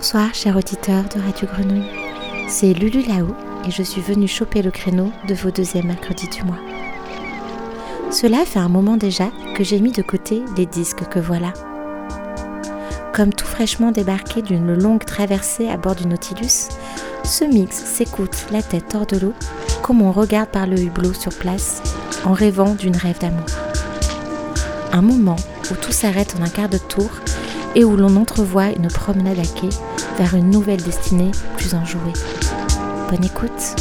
Bonsoir, chers auditeurs de Radio Grenouille. C'est Lulu Lao et je suis venue choper le créneau de vos deuxièmes mercredis du mois. Cela fait un moment déjà que j'ai mis de côté les disques que voilà. Comme tout fraîchement débarqué d'une longue traversée à bord du Nautilus, ce mix s'écoute la tête hors de l'eau comme on regarde par le hublot sur place en rêvant d'une rêve d'amour. Un moment où tout s'arrête en un quart de tour et où l'on entrevoit une promenade à quai vers une nouvelle destinée plus enjouée. Bonne écoute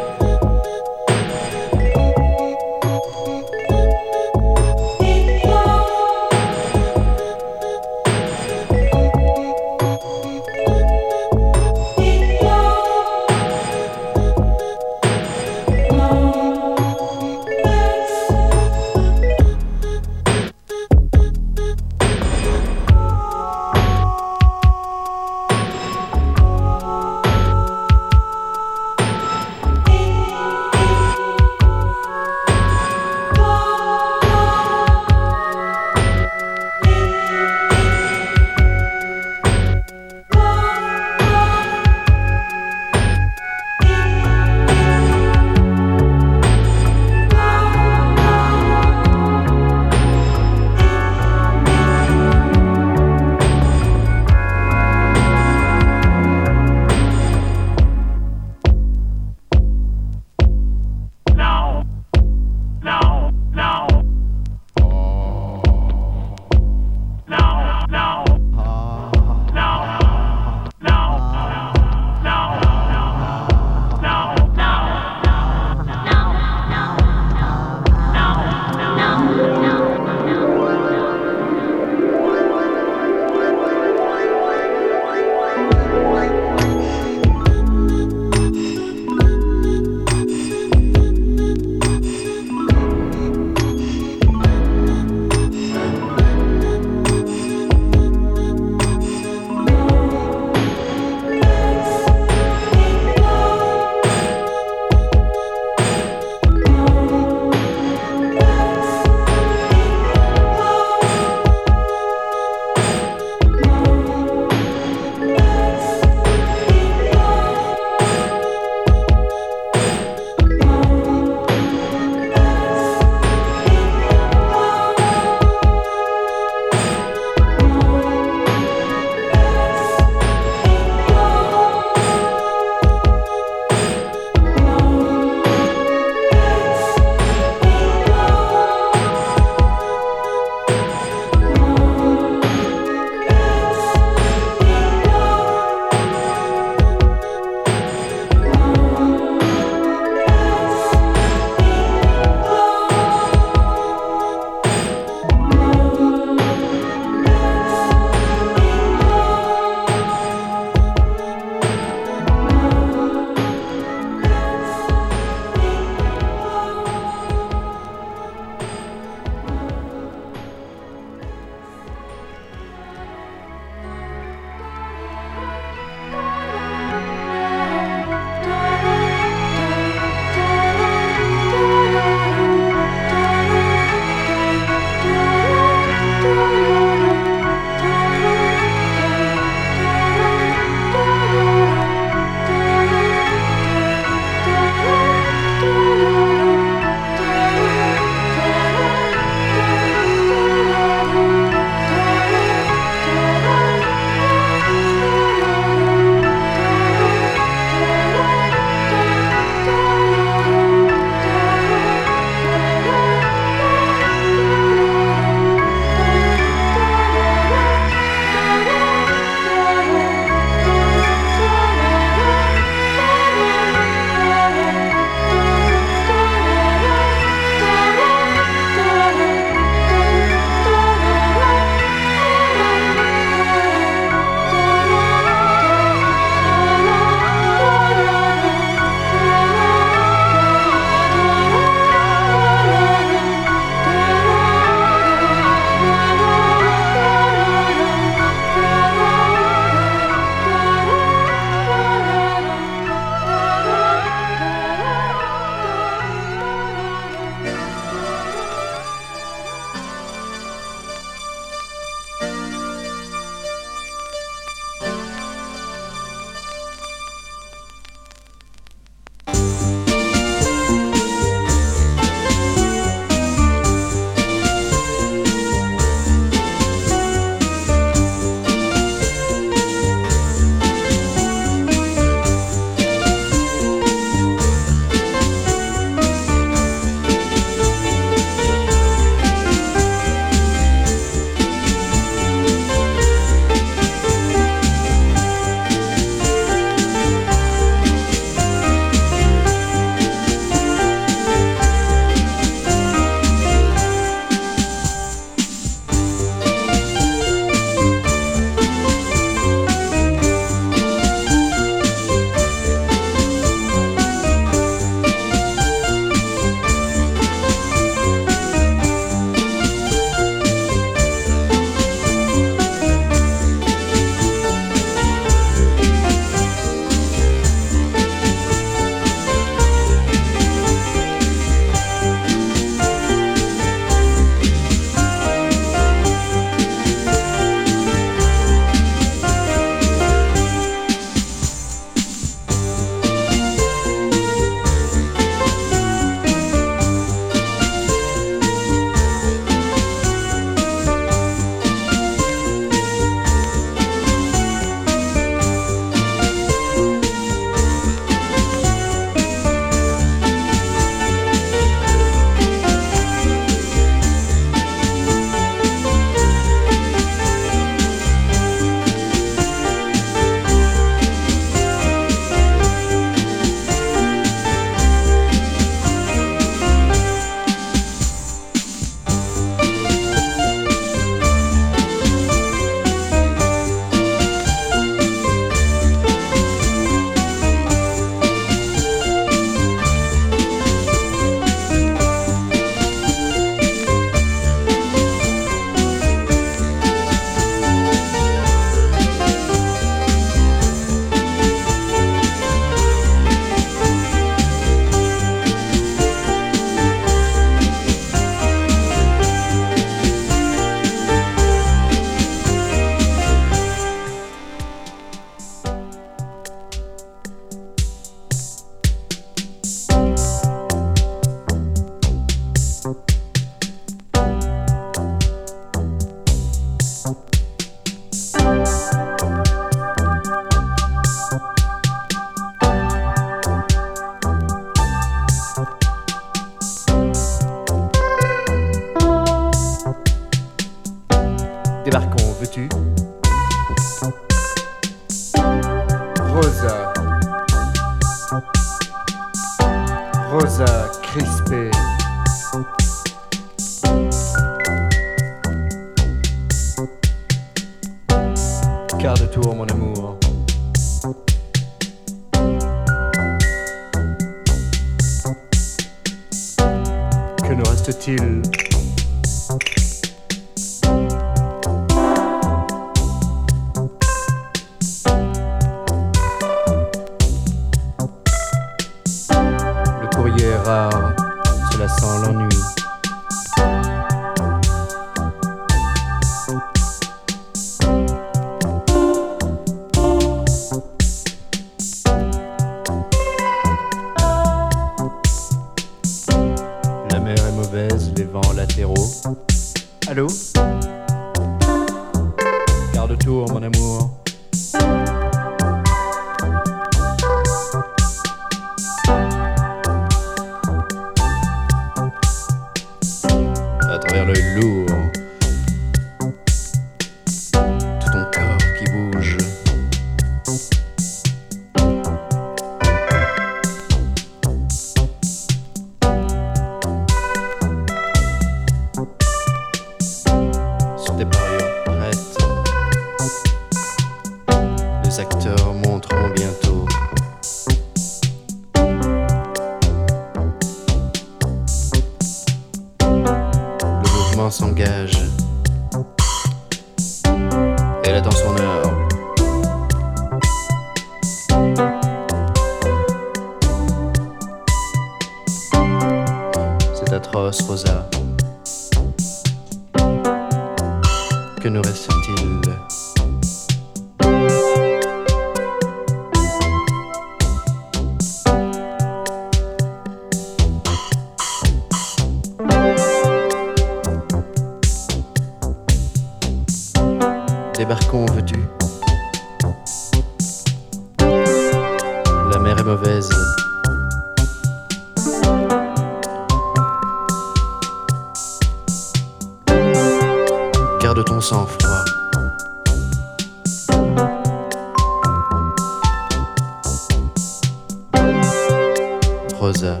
Rosa.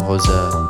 Rosa